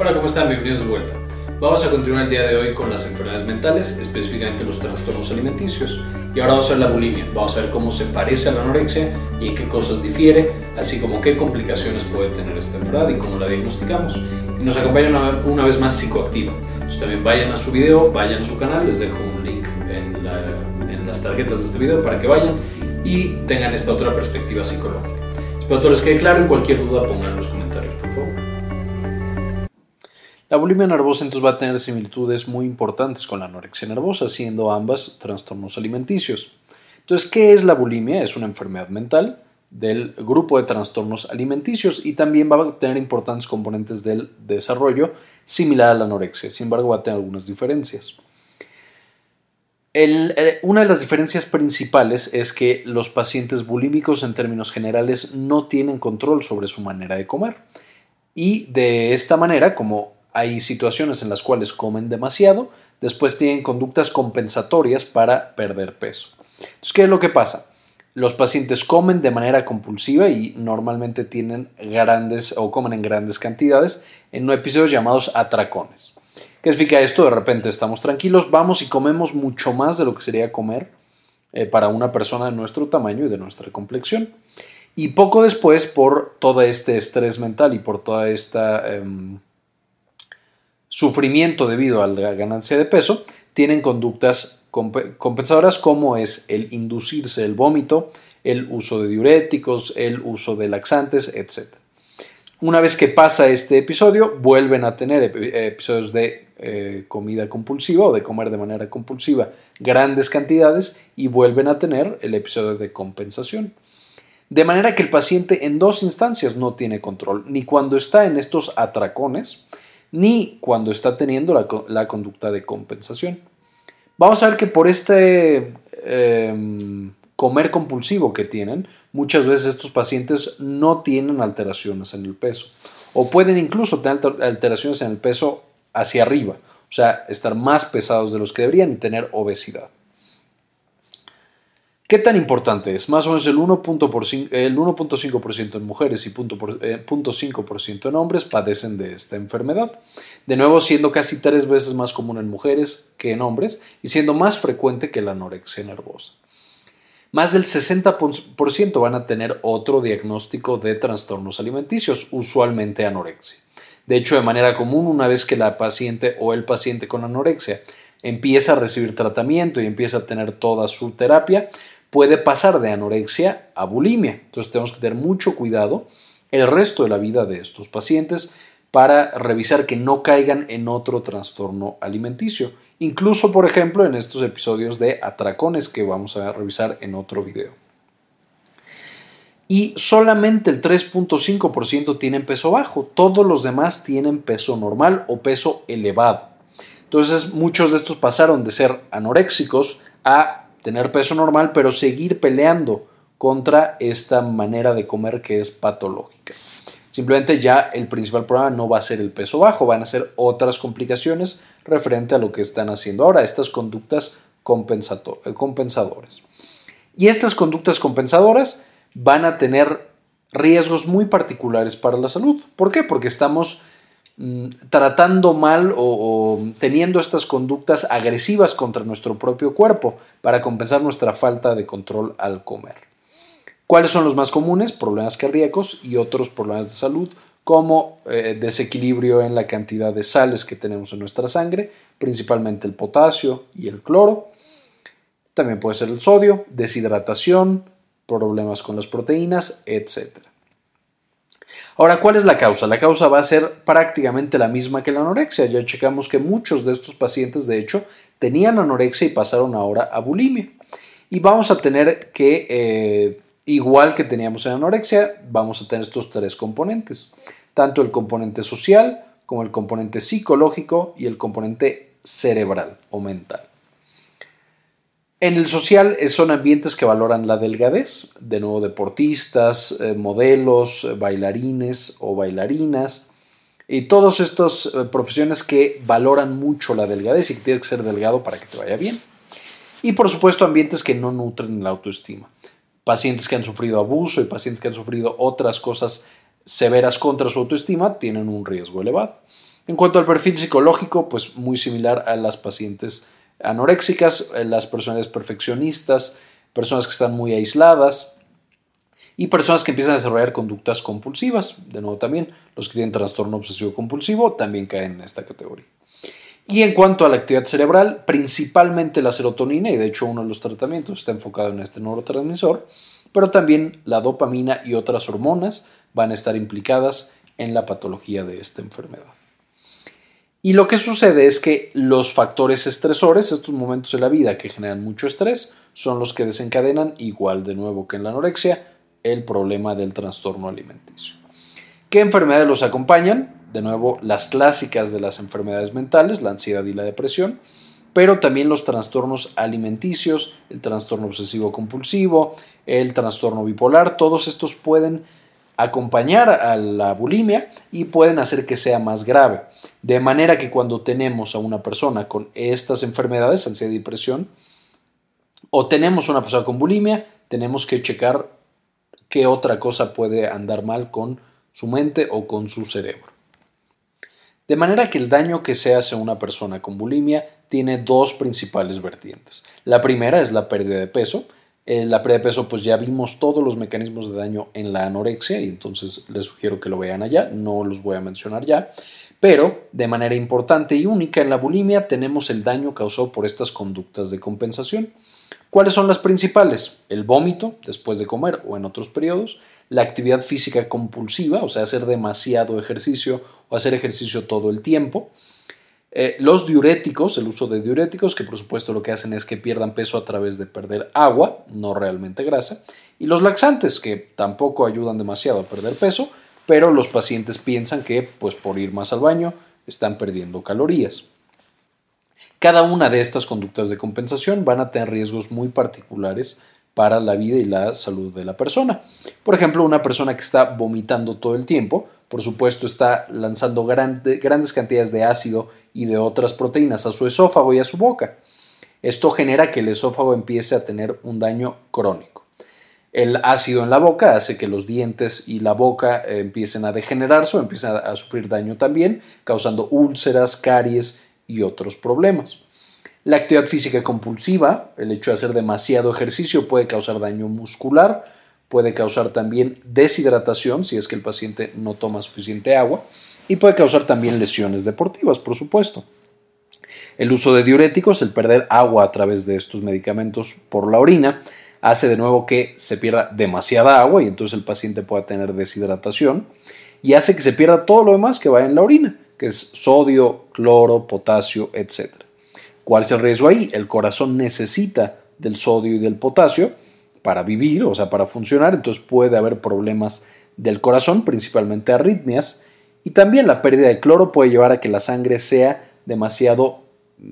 Hola, ¿cómo están? Bienvenidos de vuelta. Vamos a continuar el día de hoy con las enfermedades mentales, específicamente los trastornos alimenticios. Y ahora vamos a ver la bulimia. Vamos a ver cómo se parece a la anorexia y en qué cosas difiere, así como qué complicaciones puede tener esta enfermedad y cómo la diagnosticamos. Y nos acompaña una, vez más psicoactiva. Entonces también vayan a su video, vayan a su canal, les dejo un link en, en las tarjetas de este video para que vayan y tengan esta otra perspectiva psicológica. Espero que les quede claro y cualquier duda pongan en los comentarios. La bulimia nervosa entonces va a tener similitudes muy importantes con la anorexia nervosa, siendo ambas trastornos alimenticios. Entonces, ¿qué es la bulimia? Es una enfermedad mental del grupo de trastornos alimenticios y también va a tener importantes componentes del desarrollo similar a la anorexia. Sin embargo, va a tener algunas diferencias. una de las diferencias principales es que los pacientes bulímicos en términos generales no tienen control sobre su manera de comer. Y de esta manera, como hay situaciones en las cuales comen demasiado, después tienen conductas compensatorias para perder peso. ¿qué es lo que pasa? Los pacientes comen de manera compulsiva y normalmente tienen grandes o comen en grandes cantidades en episodios llamados atracones. ¿Qué significa esto? De repente estamos tranquilos, vamos y comemos mucho más de lo que sería comer eh, para una persona de nuestro tamaño y de nuestra complexión. Y poco después, por todo este estrés mental y por toda esta em, sufrimiento debido a la ganancia de peso, tienen conductas compensadoras como es el inducirse el vómito, el uso de diuréticos, el uso de laxantes, etc. Una vez que pasa este episodio, vuelven a tener episodios de eh, comida compulsiva o de comer de manera compulsiva grandes cantidades y vuelven a tener el episodio de compensación. De manera que el paciente en dos instancias no tiene control, ni cuando está en estos atracones, ni cuando está teniendo la, conducta de compensación. Vamos a ver que por este em, comer compulsivo que tienen, muchas veces estos pacientes no tienen alteraciones en el peso o pueden incluso tener alteraciones en el peso hacia arriba, o sea, estar más pesados de los que deberían y tener obesidad. ¿Qué tan importante es? Más o menos el 1.5% en mujeres y 0.5% eh, en hombres padecen de esta enfermedad. De nuevo, siendo casi tres veces más común en mujeres que en hombres y siendo más frecuente que la anorexia nervosa. Más del 60% van a tener otro diagnóstico de trastornos alimenticios, usualmente anorexia. De hecho, de manera común, una vez que la paciente o el paciente con anorexia empieza a recibir tratamiento y empieza a tener toda su terapia, puede pasar de anorexia a bulimia. Entonces tenemos que tener mucho cuidado el resto de la vida de estos pacientes para revisar que no caigan en otro trastorno alimenticio. Incluso, por ejemplo, en estos episodios de atracones que vamos a revisar en otro video. Y solamente el 3.5% tienen peso bajo, todos los demás tienen peso normal o peso elevado. Entonces muchos de estos pasaron de ser anoréxicos a tener peso normal, pero seguir peleando contra esta manera de comer que es patológica. Simplemente ya el principal problema no va a ser el peso bajo, van a ser otras complicaciones referente a lo que están haciendo ahora, estas conductas eh, compensadoras. Y estas conductas compensadoras van a tener riesgos muy particulares para la salud. ¿Por qué? Porque estamos tratando mal o, teniendo estas conductas agresivas contra nuestro propio cuerpo para compensar nuestra falta de control al comer. ¿Cuáles son los más comunes? Problemas cardíacos y otros problemas de salud como eh, desequilibrio en la cantidad de sales que tenemos en nuestra sangre, principalmente el potasio y el cloro. También puede ser el sodio, deshidratación, problemas con las proteínas, etc. Ahora, ¿cuál es la causa? La causa va a ser prácticamente la misma que la anorexia. Ya checamos que muchos de estos pacientes, de hecho, tenían anorexia y pasaron ahora a bulimia. Y vamos a tener que, eh, igual que teníamos en anorexia, vamos a tener estos tres componentes. Tanto el componente social como el componente psicológico y el componente cerebral o mental. En el social eh, son ambientes que valoran la delgadez, de nuevo deportistas, eh, modelos, eh, bailarines o bailarinas, y todas estas profesiones que valoran mucho la delgadez y que tienes que ser delgado para que te vaya bien. Y por supuesto ambientes que no nutren la autoestima. Pacientes que han sufrido abuso y pacientes que han sufrido otras cosas severas contra su autoestima tienen un riesgo elevado. En cuanto al perfil psicológico, pues muy similar a las pacientes anoréxicas, eh, las personas perfeccionistas, personas que están muy aisladas y personas que empiezan a desarrollar conductas compulsivas. De nuevo también, los que tienen trastorno obsesivo compulsivo también caen en esta categoría. Y en cuanto a la actividad cerebral, principalmente la serotonina, y de hecho uno de los tratamientos está enfocado en este neurotransmisor, pero también la dopamina y otras hormonas van a estar implicadas en la patología de esta enfermedad. Y lo que sucede es que los factores estresores, estos momentos de la vida que generan mucho estrés, son los que desencadenan, igual de nuevo que en la anorexia, el problema del trastorno alimenticio. ¿Qué enfermedades los acompañan? De nuevo, las clásicas de las enfermedades mentales, la ansiedad y la depresión, pero también los trastornos alimenticios, el trastorno obsesivo compulsivo, el trastorno bipolar, todos estos pueden acompañar a la bulimia y pueden hacer que sea más grave. De manera que cuando tenemos a una persona con estas enfermedades, ansiedad y depresión, o tenemos una persona con bulimia, tenemos que checar qué otra cosa puede andar mal con su mente o con su cerebro. De manera que el daño que se hace a una persona con bulimia tiene dos principales vertientes. La primera es la pérdida de peso, en la pérdida de peso, pues ya vimos todos los mecanismos de daño en la anorexia y entonces les sugiero que lo vean allá, no los voy a mencionar ya. Pero, de manera importante y única en la bulimia, tenemos el daño causado por estas conductas de compensación. ¿Cuáles son las principales? El vómito después de comer o en otros periodos, la actividad física compulsiva, o sea, hacer demasiado ejercicio o hacer ejercicio todo el tiempo, eh, los diuréticos, el uso de diuréticos, que por supuesto lo que hacen es que pierdan peso a través de perder agua, no realmente grasa, y los laxantes, que tampoco ayudan demasiado a perder peso, pero los pacientes piensan que, pues por ir más al baño, están perdiendo calorías. Cada una de estas conductas de compensación van a tener riesgos muy particulares para la vida y la salud de la persona. Por ejemplo, una persona que está vomitando todo el tiempo, por supuesto está lanzando grandes cantidades de ácido y de otras proteínas a su esófago y a su boca. Esto genera que el esófago empiece a tener un daño crónico. El ácido en la boca hace que los dientes y la boca eh, empiecen a degenerarse o empiecen a sufrir daño también, causando úlceras, caries y otros problemas. La actividad física compulsiva, el hecho de hacer demasiado ejercicio puede causar daño muscular, puede causar también deshidratación si es que el paciente no toma suficiente agua y puede causar también lesiones deportivas, por supuesto. El uso de diuréticos, el perder agua a través de estos medicamentos por la orina, hace de nuevo que se pierda demasiada agua y entonces el paciente pueda tener deshidratación y hace que se pierda todo lo demás que va en la orina, que es sodio, cloro, potasio, etc. ¿Cuál es el riesgo ahí? El corazón necesita del sodio y del potasio para vivir, o sea, para funcionar, entonces puede haber problemas del corazón, principalmente arritmias, y también la pérdida de cloro puede llevar a que la sangre sea demasiado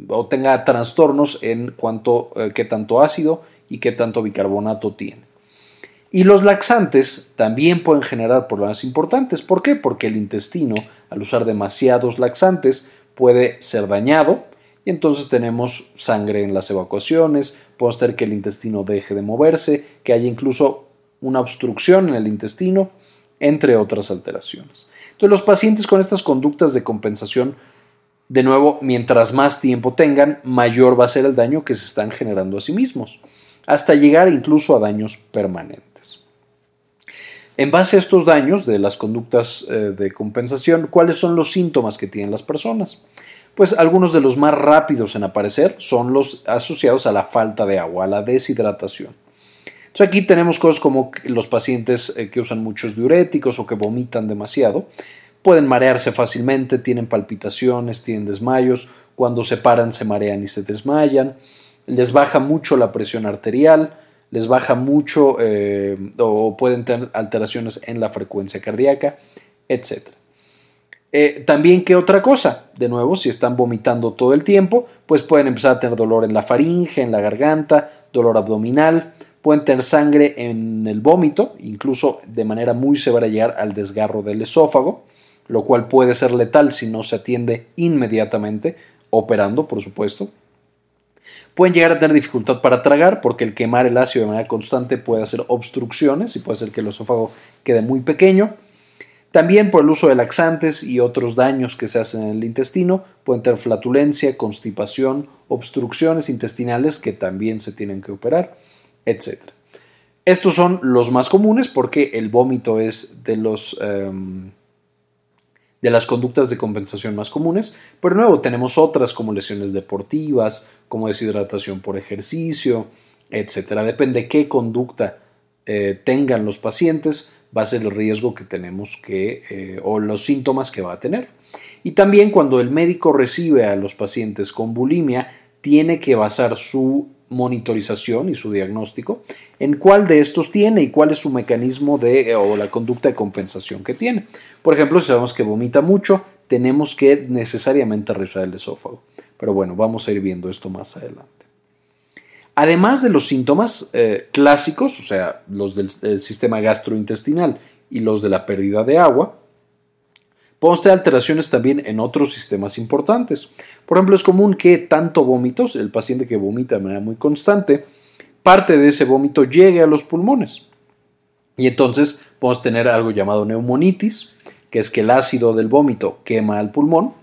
o tenga trastornos en cuanto eh, qué tanto ácido y qué tanto bicarbonato tiene. Y los laxantes también pueden generar problemas importantes. ¿Por qué? Porque el intestino, al usar demasiados laxantes, puede ser dañado, entonces tenemos sangre en las evacuaciones, puede ser que el intestino deje de moverse, que haya incluso una obstrucción en el intestino, entre otras alteraciones. Entonces los pacientes con estas conductas de compensación, de nuevo, mientras más tiempo tengan, mayor va a ser el daño que se están generando a sí mismos, hasta llegar incluso a daños permanentes. En base a estos daños de las conductas eh, de compensación, ¿cuáles son los síntomas que tienen las personas? Pues algunos de los más rápidos en aparecer son los asociados a la falta de agua, a la deshidratación. Entonces aquí tenemos cosas como los pacientes eh, que usan muchos diuréticos o que vomitan demasiado, pueden marearse fácilmente, tienen palpitaciones, tienen desmayos, cuando se paran se marean y se desmayan, les baja mucho la presión arterial, les baja mucho eh, o pueden tener alteraciones en la frecuencia cardíaca, etc. Eh, también, ¿qué otra cosa? De nuevo, si están vomitando todo el tiempo, pues pueden empezar a tener dolor en la faringe, en la garganta, dolor abdominal, pueden tener sangre en el vómito, incluso de manera muy severa llegar al desgarro del esófago, lo cual puede ser letal si no se atiende inmediatamente, operando, por supuesto. Pueden llegar a tener dificultad para tragar porque el quemar el ácido de manera constante puede hacer obstrucciones y puede hacer que el esófago quede muy pequeño También por el uso de laxantes y otros daños que se hacen en el intestino, pueden tener flatulencia, constipación, obstrucciones intestinales que también se tienen que operar, etc. Estos son los más comunes porque el vómito es de. Em, las conductas de compensación más comunes, pero nuevo tenemos otras como lesiones deportivas, como deshidratación por ejercicio, etc. Depende de qué conducta eh, tengan los pacientes, va a ser el riesgo que tenemos que, eh, o los síntomas que va a tener. Y también cuando el médico recibe a los pacientes con bulimia, tiene que basar su monitorización y su diagnóstico en cuál de estos tiene y cuál es su mecanismo de o la conducta de compensación que tiene. Por ejemplo, si sabemos que vomita mucho, tenemos que necesariamente revisar el esófago. Pero bueno, vamos a ir viendo esto más adelante. Además de los síntomas eh, clásicos, o sea, los del, sistema gastrointestinal y los de la pérdida de agua, podemos tener alteraciones también en otros sistemas importantes. Por ejemplo, es común que tanto vómitos, el paciente que vomita de manera muy constante, parte de ese vómito llegue a los pulmones. Y entonces podemos tener algo llamado neumonitis, que es que el ácido del vómito quema al pulmón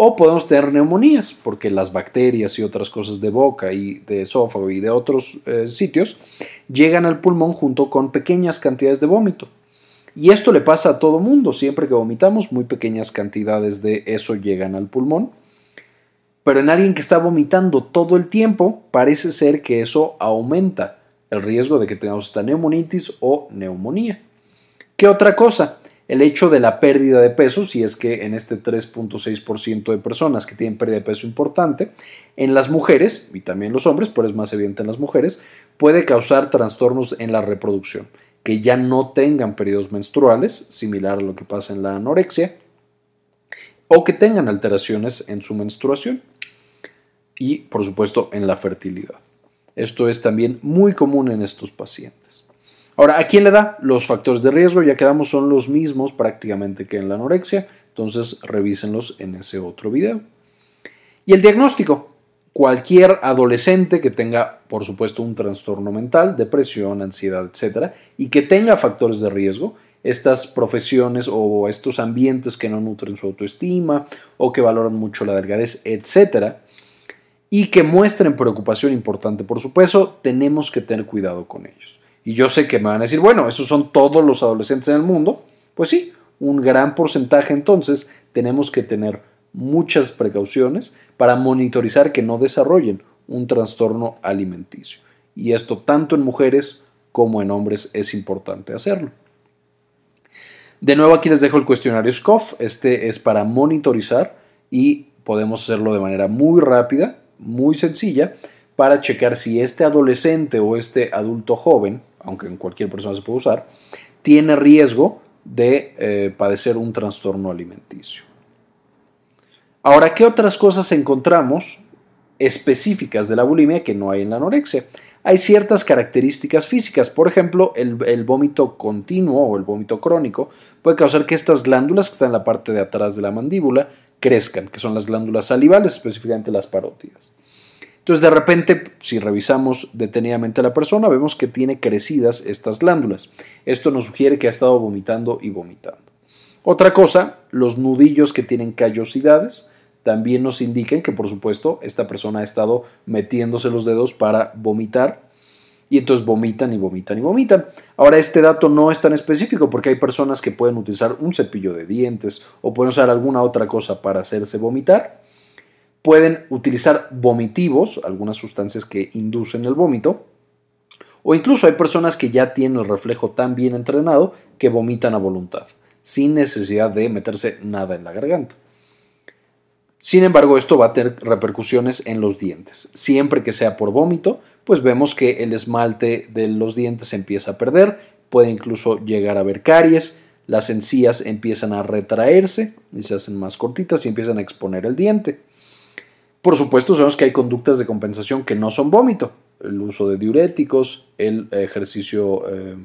o podemos tener neumonías, porque las bacterias y otras cosas de boca y de esófago y de otros eh, sitios llegan al pulmón junto con pequeñas cantidades de vómito. Y esto le pasa a todo mundo, siempre que vomitamos, muy pequeñas cantidades de eso llegan al pulmón. Pero en alguien que está vomitando todo el tiempo, parece ser que eso aumenta el riesgo de que tengamos esta neumonitis o neumonía. ¿Qué otra cosa? El hecho de la pérdida de peso, si es que en este 3.6% de personas que tienen pérdida de peso importante, en las mujeres, y también los hombres, pero es más evidente en las mujeres, puede causar trastornos en la reproducción, que ya no tengan periodos menstruales, similar a lo que pasa en la anorexia, o que tengan alteraciones en su menstruación y, por supuesto, en la fertilidad. Esto es también muy común en estos pacientes. Ahora, ¿a quién le da? Los factores de riesgo, ya quedamos, son los mismos prácticamente que en la anorexia, entonces revísenlos en ese otro video. Y el diagnóstico. Cualquier adolescente que tenga, por supuesto, un trastorno mental, depresión, ansiedad, etc., y que tenga factores de riesgo, estas profesiones o estos ambientes que no nutren su autoestima o que valoran mucho la delgadez, etc., y que muestren preocupación importante por su peso, tenemos que tener cuidado con ellos. Y yo sé que me van a decir, bueno, esos son todos los adolescentes en el mundo. Pues sí, un gran porcentaje entonces tenemos que tener muchas precauciones para monitorizar que no desarrollen un trastorno alimenticio. Y esto tanto en mujeres como en hombres es importante hacerlo. De nuevo aquí les dejo el cuestionario SCOF. Este es para monitorizar y podemos hacerlo de manera muy rápida, muy sencilla, para checar si este adolescente o este adulto joven aunque en cualquier persona se puede usar, tiene riesgo de eh, padecer un trastorno alimenticio. Ahora, ¿qué otras cosas encontramos específicas de la bulimia que no hay en la anorexia? Hay ciertas características físicas, por ejemplo, el, el vómito continuo o el vómito crónico puede causar que estas glándulas que están en la parte de atrás de la mandíbula crezcan, que son las glándulas salivales, específicamente las parótidas. Entonces, de repente, si revisamos detenidamente a la persona, vemos que tiene crecidas estas glándulas. Esto nos sugiere que ha estado vomitando y vomitando. Otra cosa, los nudillos que tienen callosidades también nos indican que, por supuesto, esta persona ha estado metiéndose los dedos para vomitar y entonces vomitan y vomitan y vomitan. Ahora, este dato no es tan específico porque hay personas que pueden utilizar un cepillo de dientes o pueden usar alguna otra cosa para hacerse vomitar pueden utilizar vomitivos, algunas sustancias que inducen el vómito, o incluso hay personas que ya tienen el reflejo tan bien entrenado que vomitan a voluntad, sin necesidad de meterse nada en la garganta. Sin embargo, esto va a tener repercusiones en los dientes. Siempre que sea por vómito, pues vemos que el esmalte de los dientes empieza a perder, puede incluso llegar a haber caries, las encías empiezan a retraerse y se hacen más cortitas y empiezan a exponer el diente. Por supuesto, sabemos que hay conductas de compensación que no son vómito. El uso de diuréticos, el ejercicio eh,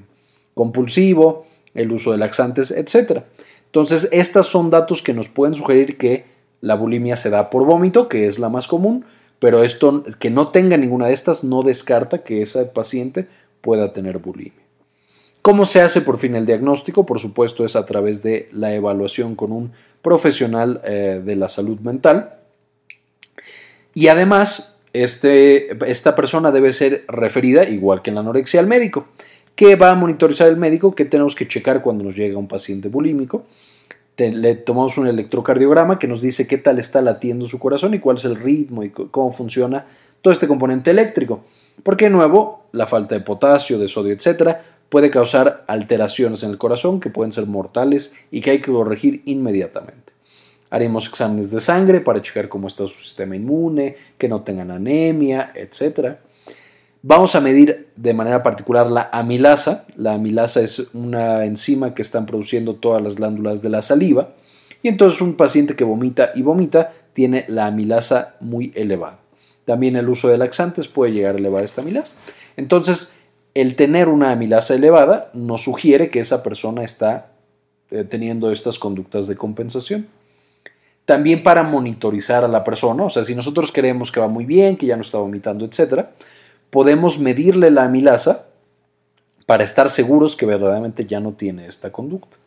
compulsivo, el uso de laxantes, etc. Entonces, estos son datos que nos pueden sugerir que la bulimia se da por vómito, que es la más común, pero esto que no tenga ninguna de estas no descarta que ese paciente pueda tener bulimia. ¿Cómo se hace por fin el diagnóstico? Por supuesto es a través de la evaluación con un profesional eh, de la salud mental. Y además, este, esta persona debe ser referida, igual que en la anorexia, al médico. ¿Qué va a monitorizar el médico? ¿Qué tenemos que checar cuando nos llega un paciente bulímico? le tomamos un electrocardiograma que nos dice qué tal está latiendo su corazón y cuál es el ritmo y cómo funciona todo este componente eléctrico. Porque de nuevo, la falta de potasio, de sodio, etcétera, puede causar alteraciones en el corazón que pueden ser mortales y que hay que corregir inmediatamente. Haremos exámenes de sangre para checar cómo está su sistema inmune, que no tengan anemia, etc. Vamos a medir de manera particular la amilasa. La amilasa es una enzima que están produciendo todas las glándulas de la saliva. Y entonces un paciente que vomita y vomita tiene la amilasa muy elevada. También el uso de laxantes puede llegar a elevar esta amilasa. Entonces, el tener una amilasa elevada nos sugiere que esa persona está eh, teniendo estas conductas de compensación. También para monitorizar a la persona, o sea, si nosotros creemos que va muy bien, que ya no está vomitando, etc., podemos medirle la amilasa para estar seguros que verdaderamente ya no tiene esta conducta.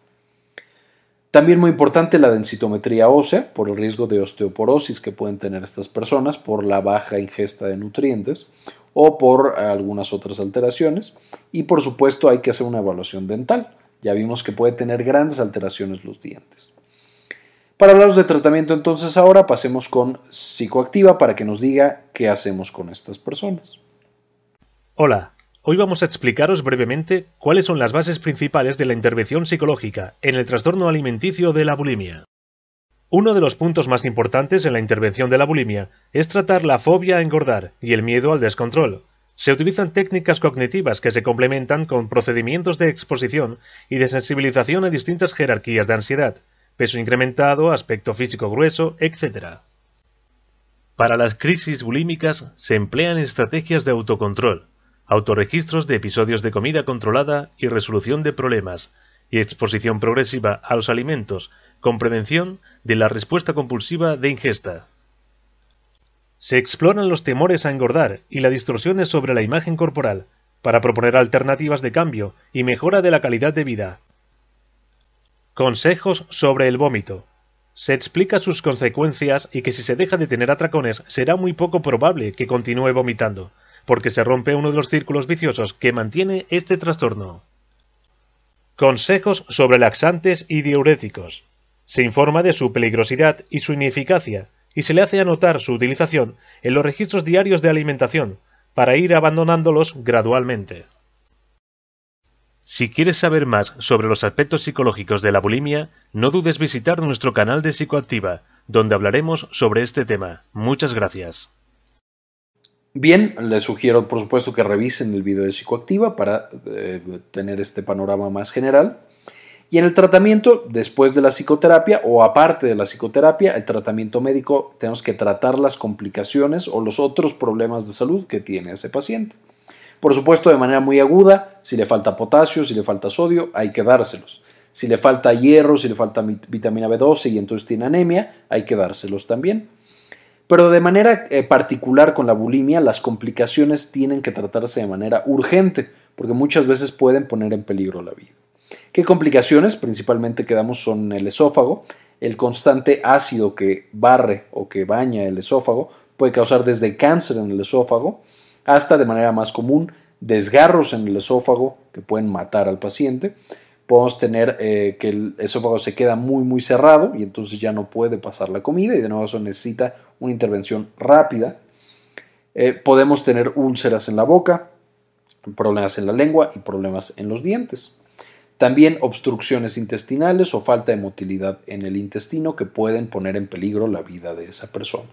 También muy importante la densitometría ósea por el riesgo de osteoporosis que pueden tener estas personas por la baja ingesta de nutrientes o por algunas otras alteraciones. Y por supuesto hay que hacer una evaluación dental. Ya vimos que puede tener grandes alteraciones los dientes. Para hablaros de tratamiento entonces ahora pasemos con psicoactiva para que nos diga qué hacemos con estas personas. Hola, hoy vamos a explicaros brevemente cuáles son las bases principales de la intervención psicológica en el trastorno alimenticio de la bulimia. Uno de los puntos más importantes en la intervención de la bulimia es tratar la fobia a engordar y el miedo al descontrol. Se utilizan técnicas cognitivas que se complementan con procedimientos de exposición y de sensibilización a distintas jerarquías de ansiedad, peso incrementado, aspecto físico grueso, etc. Para las crisis bulímicas se emplean estrategias de autocontrol, autorregistros de episodios de comida controlada y resolución de problemas, y exposición progresiva a los alimentos con prevención de la respuesta compulsiva de ingesta. Se exploran los temores a engordar y las distorsiones sobre la imagen corporal para proponer alternativas de cambio y mejora de la calidad de vida. Consejos sobre el vómito. Se explica sus consecuencias y que si se deja de tener atracones será muy poco probable que continúe vomitando, porque se rompe uno de los círculos viciosos que mantiene este trastorno. Consejos sobre laxantes y diuréticos. Se informa de su peligrosidad y su ineficacia, y se le hace anotar su utilización en los registros diarios de alimentación, para ir abandonándolos gradualmente. Si quieres saber más sobre los aspectos psicológicos de la bulimia, no dudes visitar nuestro canal de Psicoactiva, donde hablaremos sobre este tema. Muchas gracias. Bien, les sugiero por supuesto que revisen el video de Psicoactiva para eh, tener este panorama más general. Y en el tratamiento, después de la psicoterapia o aparte de la psicoterapia, el tratamiento médico, tenemos que tratar las complicaciones o los otros problemas de salud que tiene ese paciente. Por supuesto, de manera muy aguda, si le falta potasio, si le falta sodio, hay que dárselos. Si le falta hierro, si le falta vitamina B12 y entonces tiene anemia, hay que dárselos también. Pero de manera eh, particular con la bulimia, las complicaciones tienen que tratarse de manera urgente, porque muchas veces pueden poner en peligro la vida. ¿Qué complicaciones principalmente quedamos son el esófago? El constante ácido que barre o que baña el esófago puede causar desde cáncer en el esófago hasta de manera más común desgarros en el esófago que pueden matar al paciente. Podemos tener eh, que el esófago se queda muy muy cerrado y entonces ya no puede pasar la comida y de nuevo eso necesita una intervención rápida. Eh, podemos tener úlceras en la boca, problemas en la lengua y problemas en los dientes. También obstrucciones intestinales o falta de motilidad en el intestino que pueden poner en peligro la vida de esa persona.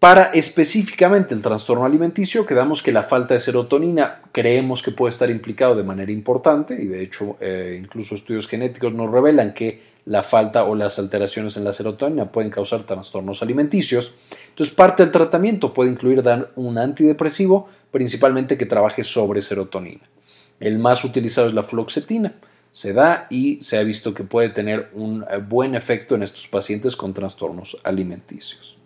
Para específicamente el trastorno alimenticio, quedamos que la falta de serotonina creemos que puede estar implicado de manera importante y de hecho eh, incluso estudios genéticos nos revelan que la falta o las alteraciones en la serotonina pueden causar trastornos alimenticios. Entonces parte del tratamiento puede incluir dar un antidepresivo principalmente que trabaje sobre serotonina. El más utilizado es la fluoxetina. Se da y se ha visto que puede tener un eh, buen efecto en estos pacientes con trastornos alimenticios.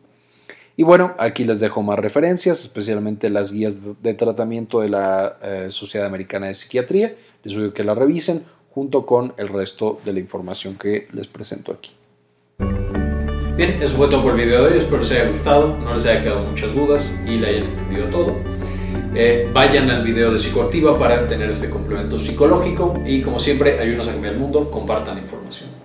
Y bueno, aquí les dejo más referencias, especialmente las guías de tratamiento de la eh, Sociedad Americana de Psiquiatría. Les digo que la revisen junto con el resto de la información que les presento aquí. Bien, eso fue todo por el video de hoy. Espero les haya gustado, no les haya quedado muchas dudas y le hayan entendido todo. Eh, vayan al video de Psicoactiva para tener este complemento psicológico y como siempre, ayúdenos a cambiar el mundo, compartan la información.